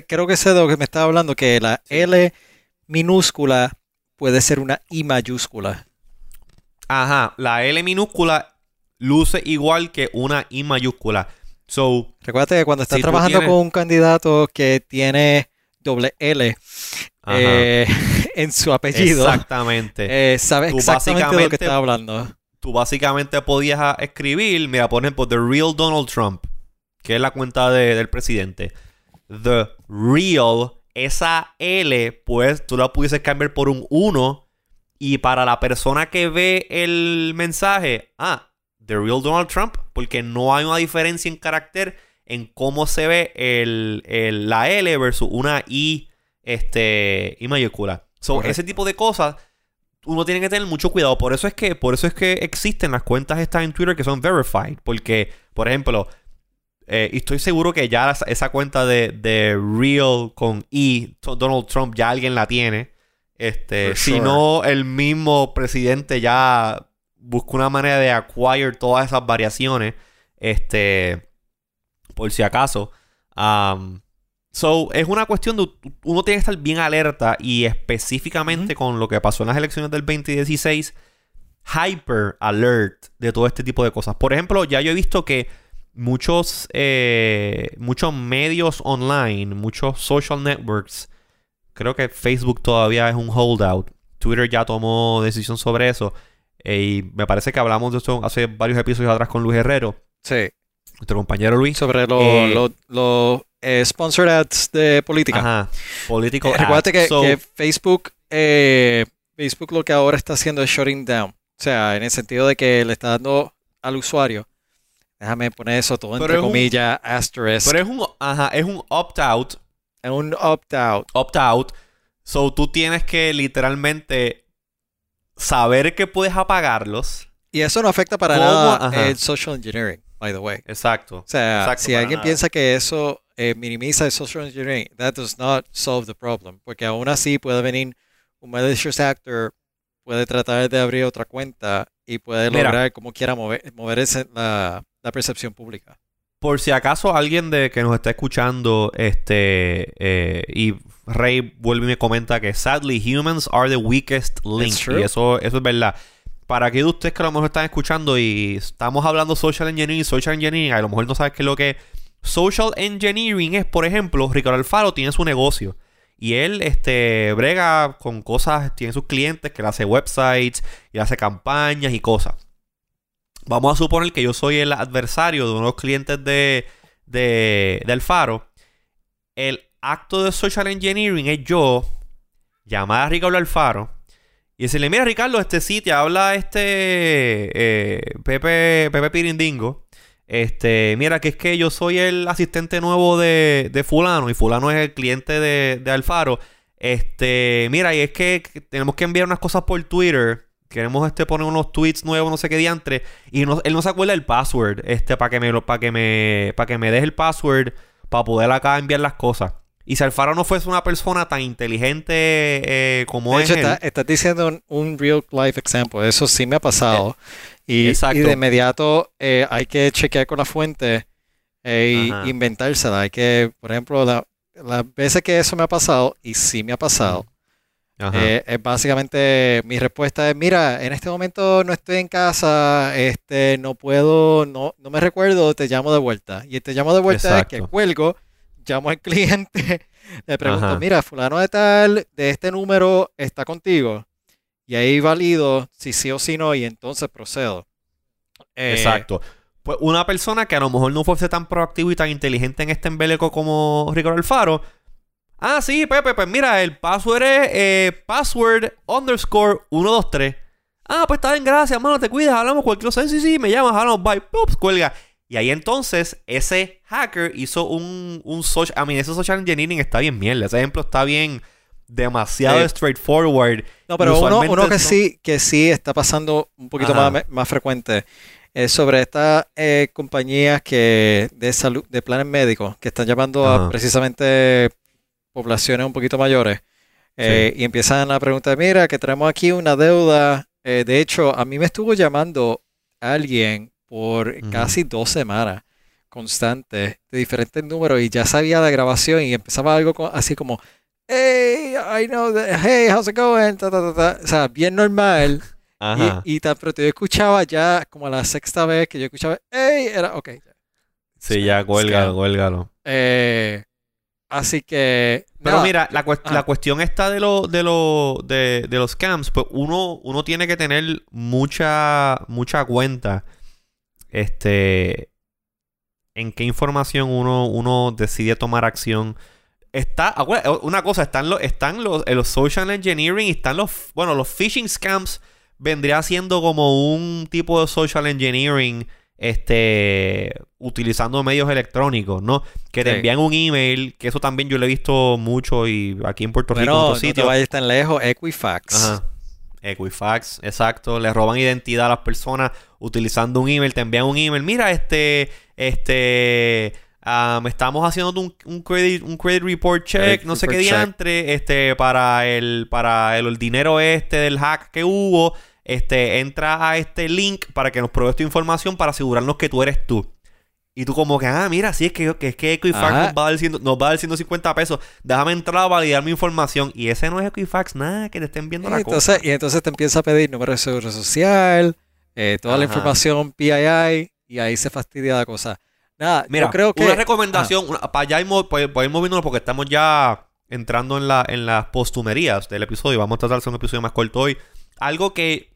Speaker 2: creo que sé de lo que me estaba hablando, que la L minúscula puede ser una I mayúscula.
Speaker 1: Ajá, la L minúscula luce igual que una I mayúscula. So,
Speaker 2: Recuerda que cuando estás trabajando con un candidato que tiene doble L, eh, en su apellido.
Speaker 1: Exactamente.
Speaker 2: Eh, sabes exactamente de lo que está hablando.
Speaker 1: Tú básicamente podías escribir, mira, por ejemplo, The Real Donald Trump, que es la cuenta del presidente. The Real, esa L, pues tú la pudieses cambiar por un 1 y para la persona que ve el mensaje, ah, The Real Donald Trump, porque no hay una diferencia en carácter en cómo se ve el, la L versus una I, este, I mayúscula. So, ese tipo de cosas uno tiene que tener mucho cuidado. Por eso es que, por eso es que existen las cuentas estas en Twitter que son verified. Porque, por ejemplo, eh, y estoy seguro que ya esa cuenta de, de Real con E, Donald Trump, ya alguien la tiene. Este, si no, el mismo presidente ya buscó una manera de acquire todas esas variaciones. Este, por si acaso. So, es una cuestión de uno tiene que estar bien alerta y específicamente con lo que pasó en las elecciones del 2016, hyper alert de todo este tipo de cosas. Por ejemplo, ya yo he visto que muchos, eh, muchos medios online, muchos social networks, creo que Facebook todavía es un holdout. Twitter ya tomó decisión sobre eso. Eh, y me parece que hablamos de esto hace varios episodios atrás con Luis Herrero.
Speaker 2: Sí.
Speaker 1: Nuestro compañero Luis.
Speaker 2: Sobre los lo, eh, sponsored ads de política. Ajá.
Speaker 1: Político
Speaker 2: Recuerda que, Facebook, Facebook lo que ahora está haciendo es shutting down. O sea, en el sentido de que le está dando al usuario Déjame poner eso todo entre comillas, asterisk.
Speaker 1: Pero es un, ajá, es un opt-out.
Speaker 2: Es un opt-out.
Speaker 1: Opt-out. So tú tienes que literalmente saber que puedes apagarlos.
Speaker 2: Y eso no afecta para nada el social engineering, by the way.
Speaker 1: Exacto.
Speaker 2: O sea, si alguien piensa que eso eh, minimiza el social engineering, that does not solve the problem. Porque aún así puede venir un malicious actor, puede tratar de abrir otra cuenta y puede lograr como quiera mover, mover la, la percepción pública.
Speaker 1: Por si acaso alguien de que nos está escuchando, este, eh, y Rey vuelve y me comenta que sadly humans are the weakest link. Y eso, eso es verdad. Para aquellos de ustedes que a lo mejor están escuchando y estamos hablando social engineering, social engineering, a lo mejor no sabes qué es lo que es. Social engineering es, por ejemplo, Ricardo Alfaro tiene su negocio. Y él este, brega con cosas, tiene sus clientes que le hace websites y hace campañas y cosas. Vamos a suponer que yo soy el adversario de unos clientes de, de, Alfaro. El acto de social engineering es yo llamar a Ricardo Alfaro y decirle, mira Ricardo, este sitio habla este eh, Pepe, Pepe Pirindingo. Este, mira, que es que yo soy el asistente nuevo de, de fulano y fulano es el cliente de, de Alfaro. Este, mira, y es que tenemos que enviar unas cosas por Twitter queremos este poner unos tweets nuevos, no sé qué diantre, y él no se acuerda el password, este, para que me para que me, para que me deje el password para poder acá enviar las cosas. Y si Alfaro no fuese una persona tan inteligente eh, como es.
Speaker 2: Está, estás diciendo un, real life example. Eso sí me ha pasado. Eh, y, de inmediato eh, hay que chequear con la fuente e inventársela. Hay que, por ejemplo, las veces que eso me ha pasado, y sí me ha pasado, eh, es básicamente mi respuesta es, mira, en este momento no estoy en casa, este, no puedo, no, no me recuerdo, te llamo de vuelta. Y te llamo de vuelta es que cuelgo, llamo al cliente, le pregunto, mira, fulano de tal, de este número, está contigo. Y ahí valido si sí o si no, y entonces procedo.
Speaker 1: Eh, Exacto. Pues una persona que a lo mejor no fuese tan proactivo y tan inteligente en este embeleco como Ricardo Alfaro, Ah, sí, Pepe, pues mira, el password es eh, password underscore 123. Ah, pues está bien, gracias, mano, te cuidas, hablamos cualquier cosa. Sí, sí, me llamas, hablamos, bye, Pups, cuelga. Y ahí entonces, ese hacker hizo un, un social. A mí, ese social engineering está bien mierda. Ese ejemplo está bien demasiado straightforward.
Speaker 2: No, pero uno, uno, que sí, que sí está pasando un poquito más, más, frecuente es sobre estas eh, compañías que de salud, de planes médicos, que están llamando a precisamente poblaciones un poquito mayores eh, y empiezan a preguntar, mira, que tenemos aquí una deuda. Eh, de hecho, a mí me estuvo llamando alguien por casi dos semanas constantes de diferentes números y ya sabía la grabación y empezaba algo así como, hey, I know that, hey, how's it going? O sea, bien normal. Y, y pero yo escuchaba ya como a la sexta vez que yo escuchaba, hey, era, ok.
Speaker 1: Sí, ya, cuélgalo, cuélgalo.
Speaker 2: Eh, Así que.
Speaker 1: Pero mira, la, la, cuestión está de, lo, de, lo, de, de, los scams, pues uno, uno tiene que tener mucha, mucha cuenta. Este. En qué información uno, uno decide tomar acción. Está, una cosa, están los, están los, los social engineering y están los, bueno, los phishing scams vendría siendo como un tipo de social engineering este utilizando medios electrónicos, ¿no? Que te envían un email, que eso también yo lo he visto mucho y aquí en Puerto Rico en
Speaker 2: otros no. Te tan lejos, Equifax. Ajá.
Speaker 1: Equifax, exacto, le roban identidad a las personas utilizando un email, te envían un email, mira, este este um, estamos haciendo un, un, credit un credit report check, no sé qué diantre, este para el para el dinero este del hack que hubo este, entra a este link para que nos pruebes tu información para asegurarnos que tú eres tú. Y tú como que, ah, mira, sí, es que, que es que Equifax nos va, a dar nos va a dar 150 pesos. Déjame entrar a validar mi información. Y ese no es Equifax, nada, que te estén viendo la
Speaker 2: entonces,
Speaker 1: cosa.
Speaker 2: Y entonces te empieza a pedir número de seguro social, eh, toda la información PII, y ahí se fastidia la cosa. Nada,
Speaker 1: mira,
Speaker 2: yo creo que...
Speaker 1: Una recomendación, para pues, pues moviéndonos porque estamos ya entrando en, la, en las postumerías del episodio. Vamos a tratar de hacer un episodio más corto hoy. Algo que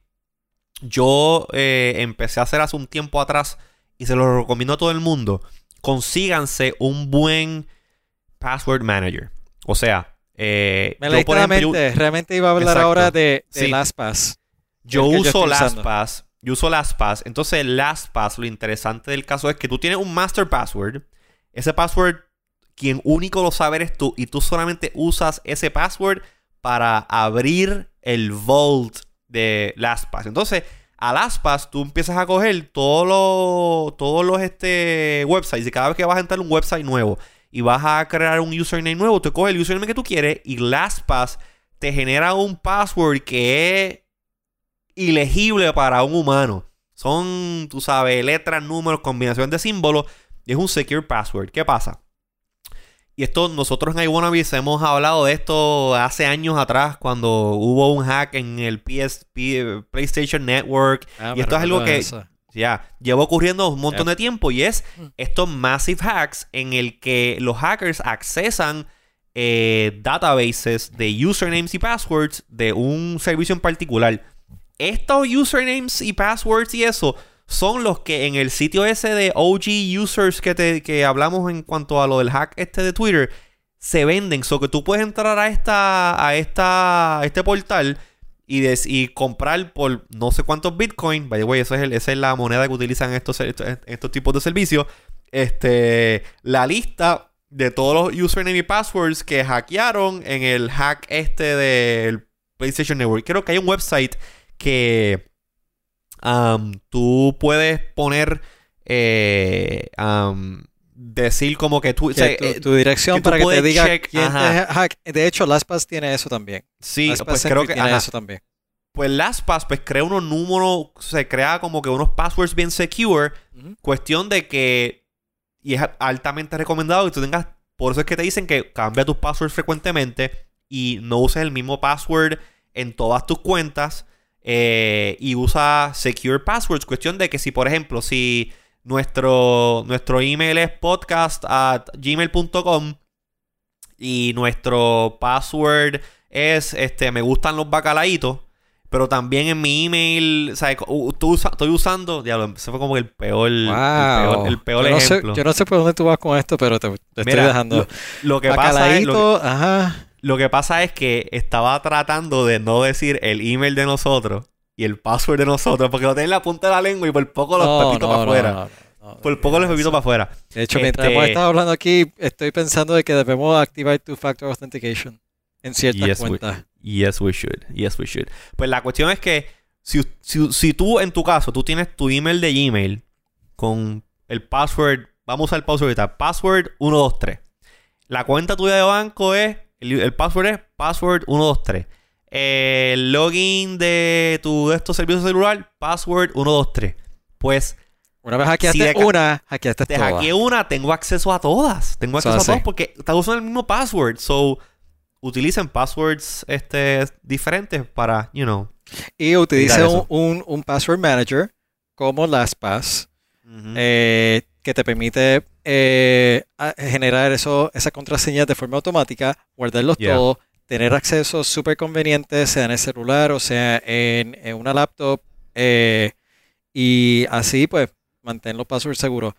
Speaker 1: yo eh, empecé a hacer hace un tiempo atrás y se lo recomiendo a todo el mundo. Consíganse un buen password manager. O sea, eh,
Speaker 2: realmente iba a hablar ahora de, LastPass.
Speaker 1: Yo uso LastPass. Yo uso LastPass. Entonces, LastPass, lo interesante del caso es que tú tienes un master password. Ese password, quien único lo sabe eres tú. Y tú solamente usas ese password para abrir el vault de LastPass. Entonces, a LastPass tú empiezas a coger todos los, todos los este, websites y cada vez que vas a entrar a un website nuevo y vas a crear un username nuevo, tú coges el username que tú quieres y LastPass te genera un password que es ilegible para un humano. Son, tú sabes, letras, números, combinación de símbolos y es un secure password. ¿Qué pasa? Y esto, nosotros en iWannabes hemos hablado de esto hace años atrás, cuando hubo un hack en el PSP, PlayStation Network. Ah, y esto es algo que ya lleva ocurriendo un montón de tiempo. Y es mm. estos massive hacks en el que los hackers accesan eh, databases de usernames y passwords de un servicio en particular. Estos usernames y passwords y eso son los que en el sitio ese de OG users que, te, que hablamos en cuanto a lo del hack este de Twitter se venden. So que tú puedes entrar a esta a esta este portal y, y comprar por no sé cuántos bitcoins. By the way, eso es esa es la moneda que utilizan estos, estos, tipos de servicios. Este, la lista de todos los usernames y passwords que hackearon en el hack este del PlayStation Network. Creo que hay un website que tú puedes poner, eh, decir como que tú...
Speaker 2: Eh, tu, dirección para que te diga quién hack. De hecho, LastPass tiene eso también.
Speaker 1: Sí, pues creo que
Speaker 2: tiene eso también.
Speaker 1: Pues LastPass pues crea unos números, se crea como que unos passwords bien secure. Cuestión de que, y es altamente recomendado que tú tengas, por eso es que te dicen que cambia tus passwords frecuentemente y no uses el mismo password en todas tus cuentas eh, y usa secure passwords. Cuestión de que si, por ejemplo, si nuestro, nuestro email es podcast at gmail.com y nuestro password es este me gustan los bacalaitos. Pero también en mi email, ¿sabes? estoy usando, diablo, ese fue como el peor, el peor, ejemplo.
Speaker 2: yo no sé por dónde tú vas con esto, pero te, estoy dejando.
Speaker 1: Lo, que pasa es, ajá. Lo que pasa es que estaba tratando de no decir el email de nosotros y el password de nosotros, porque lo tenía en la punta de la lengua y por poco los no, para afuera. por poco los pepito para afuera.
Speaker 2: De hecho, mientras hemos este estado hablando aquí, estoy pensando de que debemos activar two-factor authentication en ciertas cuentas.
Speaker 1: yes, we should. Yes, we should. Pues la cuestión es que si, si, tú, en tu caso, tú tienes tu email de Gmail con el password, vamos a usar el password ahorita, password 123. La cuenta tuya de banco es el, password es password 123. El login de tu de estos servicios celular, password 123. Pues.
Speaker 2: Una vez hackeaste una, hackeaste
Speaker 1: te hackeé una, tengo acceso a todas. Tengo acceso a todas porque estás usando el mismo password. So, utilicen passwords este, diferentes para, you know.
Speaker 2: Y utilicen un, un, password manager como LastPass eh, que te permite eh, generar eso, esas contraseñas de forma automática, guardarlos todos, tener acceso súper conveniente, sea en el celular o sea en, una laptop, eh, y así pues mantener los passwords seguros.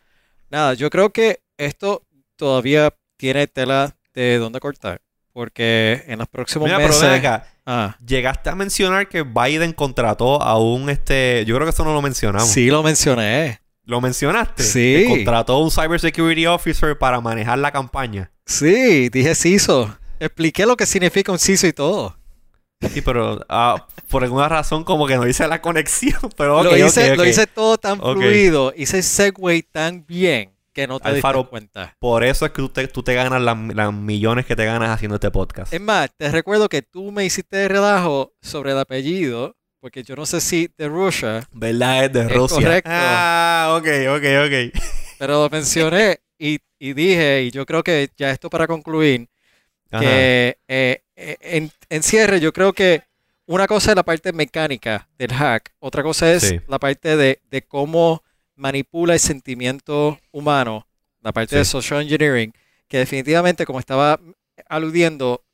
Speaker 2: Nada, yo creo que esto todavía tiene tela de dónde cortar. Porque en los próximos meses.
Speaker 1: Ah. Llegaste a mencionar que Biden contrató a un este. Yo creo que eso no lo mencionamos.
Speaker 2: Sí, lo mencioné.
Speaker 1: ¿Lo mencionaste?
Speaker 2: Sí.
Speaker 1: contrató a un cybersecurity officer para manejar la campaña.
Speaker 2: Sí, dije CISO. Expliqué lo que significa un CISO y todo.
Speaker 1: Sí, pero ah, por alguna razón como que no hice la conexión. Pero
Speaker 2: lo, hice, lo hice todo tan fluido, hice segue tan bien que no te diste cuenta.
Speaker 1: Por eso es que tú te, tú te ganas las millones que te ganas haciendo este podcast.
Speaker 2: Es más, te recuerdo que tú me hiciste de relajo sobre el apellido, porque yo no sé si de Rusia.
Speaker 1: ¿Verdad? Es de Rusia.
Speaker 2: Correcto.
Speaker 1: Ah, ok, ok, ok.
Speaker 2: Pero lo mencioné y, dije, y yo creo que ya esto para concluir, que eh, eh, en, en, cierre yo creo que una cosa es la parte mecánica del hack, otra cosa es la parte de, de cómo manipula el sentimiento humano, la parte de social engineering, que definitivamente, como estaba aludiendo,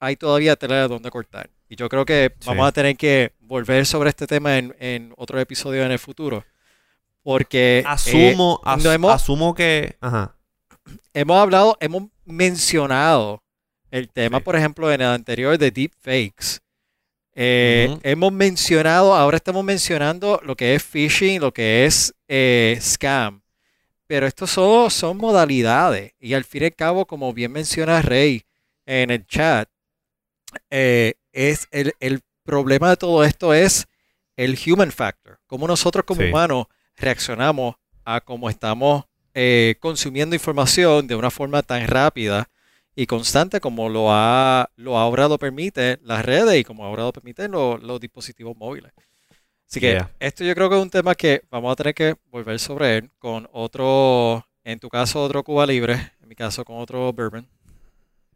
Speaker 2: hay todavía tela de donde cortar. Y yo creo que vamos a tener que volver sobre este tema en, otro episodio en el futuro. Porque
Speaker 1: asumo, eh, asumo que
Speaker 2: hemos hablado, hemos mencionado el tema, por ejemplo, en el anterior de deepfakes. Eh, hemos mencionado, ahora estamos mencionando lo que es phishing, lo que es eh, scam. Pero estos son, son modalidades. Y al fin y al cabo, como bien menciona Rey en el chat, eh, es el, problema de todo esto es el human factor. Cómo nosotros como humanos reaccionamos a cómo estamos consumiendo información de una forma tan rápida y constante como lo ha lo ahora lo permite las redes y como ahora lo permiten los dispositivos móviles. Así que esto yo creo que es un tema que vamos a tener que volver sobre él con otro, en tu caso otro Cuba Libre, en mi caso con otro Bourbon.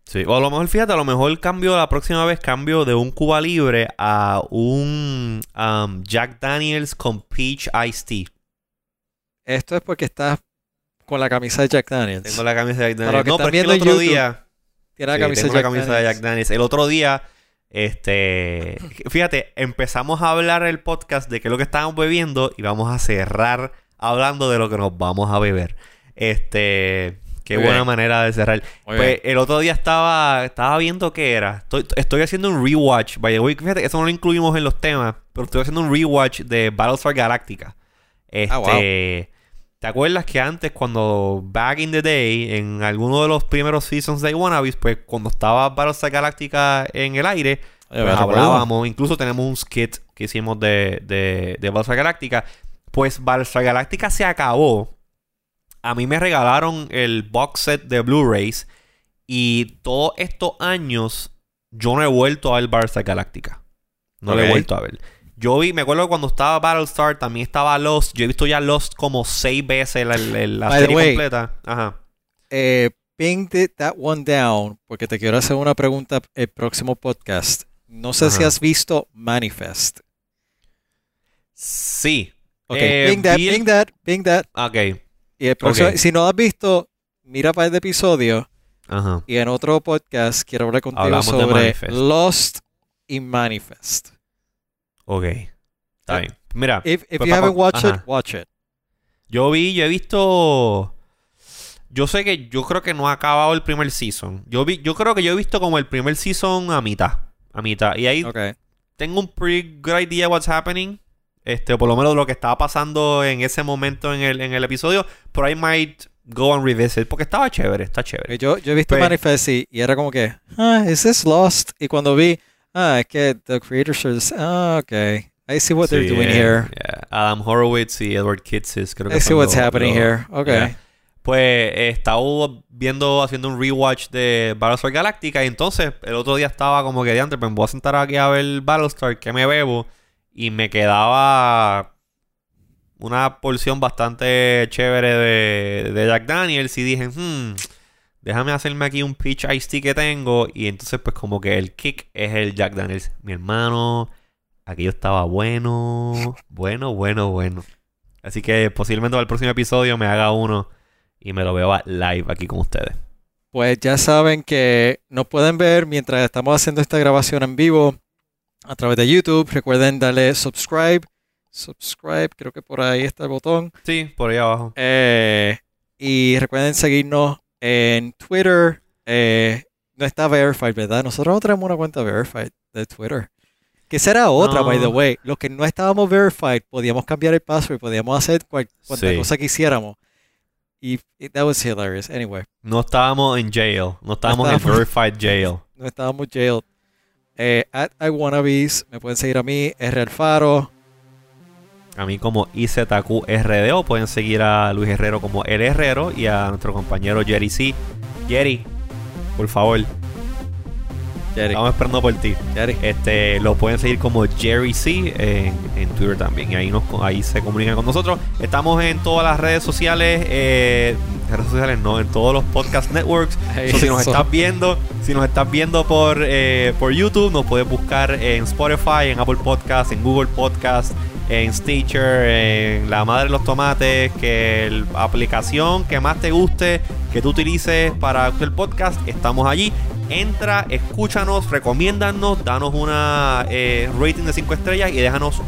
Speaker 1: Sí, o a lo mejor fíjate, a lo mejor cambio la próxima vez cambio de un Cuba Libre a un um, Jack Daniels con Peach Iced Tea.
Speaker 2: Esto es porque estás con la camisa de Jack Daniels.
Speaker 1: Tengo la camisa de Jack Daniels. No, pero es que el otro día
Speaker 2: tiene la camisa,
Speaker 1: de Jack Daniels. El otro día, este, fíjate, empezamos a hablar el podcast de qué es lo que estábamos bebiendo y vamos a cerrar hablando de lo que nos vamos a beber. Este, qué buena manera de cerrar. Pues, el otro día estaba, estaba viendo qué era. Estoy, haciendo un rewatch. By the fíjate, eso no lo incluimos en los temas, pero estoy haciendo un rewatch de Battlestar Galactica. Ah, este, ¿Te acuerdas que antes, cuando back in the day, en alguno de los primeros seasons de Wannabes, pues cuando estaba Battlestar Galactica en el aire, pues, hablábamos, incluso tenemos un skit que hicimos de, de, de Battlestar Galactica. Pues Battlestar Galactica se acabó. A mí me regalaron el box set de Blu-rays. Y todos estos años yo no he vuelto a ver Battlestar Galactica. No lo he vuelto a ver. Yo vi, me acuerdo cuando estaba Battlestar, también estaba Lost. Yo he visto ya Lost como seis veces la, serie completa. Ajá.
Speaker 2: Eh, ping that one down, porque te quiero hacer una pregunta el próximo podcast. No sé si has visto Manifest.
Speaker 1: Sí.
Speaker 2: Ok, eh, ping that, ping that, ping that.
Speaker 1: Ok.
Speaker 2: Y el próximo, si no has visto, mira para el episodio. Ajá. Y en otro podcast quiero hablar contigo sobre Lost y Manifest.
Speaker 1: Ok. Está bien. Mira.
Speaker 2: If, if pues, you haven't watched it, watch it.
Speaker 1: Yo vi, yo he visto. Yo sé que yo creo que no ha acabado el primer season. Yo vi, yo creo que yo he visto como el primer season a mitad. A mitad. Y ahí tengo un pretty good idea what's happening. Este, por lo menos lo que estaba pasando en ese momento en el, en el episodio. Pero I might go and revisit. Porque estaba chévere, está chévere.
Speaker 2: Yo, yo he visto pues, Manifest y, y, era como que, ah, is this Lost? Y cuando vi, Ah, es que the creators Ah, okay. I see what they're doing here.
Speaker 1: Yeah. Adam Horowitz y Edward Kitsis creo que
Speaker 2: I see what's happening here. Okay.
Speaker 1: Pues estaba viendo, haciendo un rewatch de Battlestar Galactica y entonces el otro día estaba como que de antes, pues me voy a sentar aquí a ver Battlestar, que me bebo y me quedaba una porción bastante chévere de, de Jack Daniels y dije, hmm, déjame hacerme aquí un pitch ice tea que tengo. Y entonces, pues, como que el kick es el Jack Daniels. Mi hermano, aquello estaba bueno, bueno, bueno, bueno. Así que posiblemente para el próximo episodio me haga uno y me lo veo live aquí con ustedes.
Speaker 2: Pues ya saben que nos pueden ver mientras estamos haciendo esta grabación en vivo a través de YouTube. Recuerden darle subscribe. Subscribe, creo que por ahí está el botón.
Speaker 1: Sí, por ahí abajo.
Speaker 2: Eh, y recuerden seguirnos en Twitter. Eh, no está verified, ¿verdad? Nosotros no tenemos una cuenta verified de Twitter. Que será otra, by the way. Los que no estábamos verified, podíamos cambiar el password, podíamos hacer cualquier cosa que hiciéramos. Y that was hilarious. Anyway.
Speaker 1: No estábamos en jail. No estábamos, en verified jail.
Speaker 2: No estábamos jail. Eh, at iWannabes, me pueden seguir a mí, R Alfaro.
Speaker 1: A mí como IZQRDO. Pueden seguir a Luis Herrero como El Herrero y a nuestro compañero Jerry C. Jerry, por favor, Estamos esperando por ti. Este, lo pueden seguir como Jerry C en, Twitter también. Y ahí, nos, ahí se comunican con nosotros. Estamos en todas las redes sociales. Eh, redes sociales no, en todos los podcast networks. si nos estás viendo, si nos estás viendo por, eh, por YouTube, nos puedes buscar en Spotify, en Apple Podcast, en Google Podcast, en Stitcher, en la madre de los tomates, que la aplicación que más te guste, que tú utilices para el podcast, estamos allí. Entra, escúchanos, recomiéndanos, danos una eh, rating de 5 estrellas y déjanos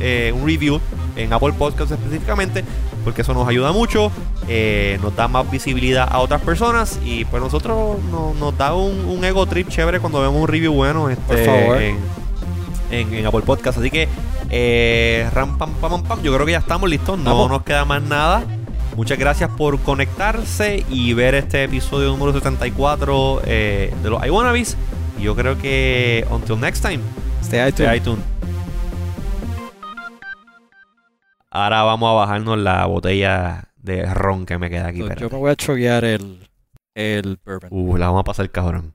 Speaker 1: eh, un, review en Apple Podcasts específicamente, porque eso nos ayuda mucho, eh, nos da más visibilidad a otras personas y pues nosotros nos da un, ego trip chévere cuando vemos un review bueno este, En, Apple Podcasts. Así que, ram, pam, pam, pam, yo creo que ya estamos listos, no nos queda más nada. Muchas gracias por conectarse y ver este episodio número 74 eh, de los iWannabes. Y yo creo que until next time,
Speaker 2: stay iTunes.
Speaker 1: Ahora vamos a bajarnos la botella de ron que me queda aquí.
Speaker 2: yo me voy a choguear el, el bourbon.
Speaker 1: Uh, la vamos a pasar cabrón.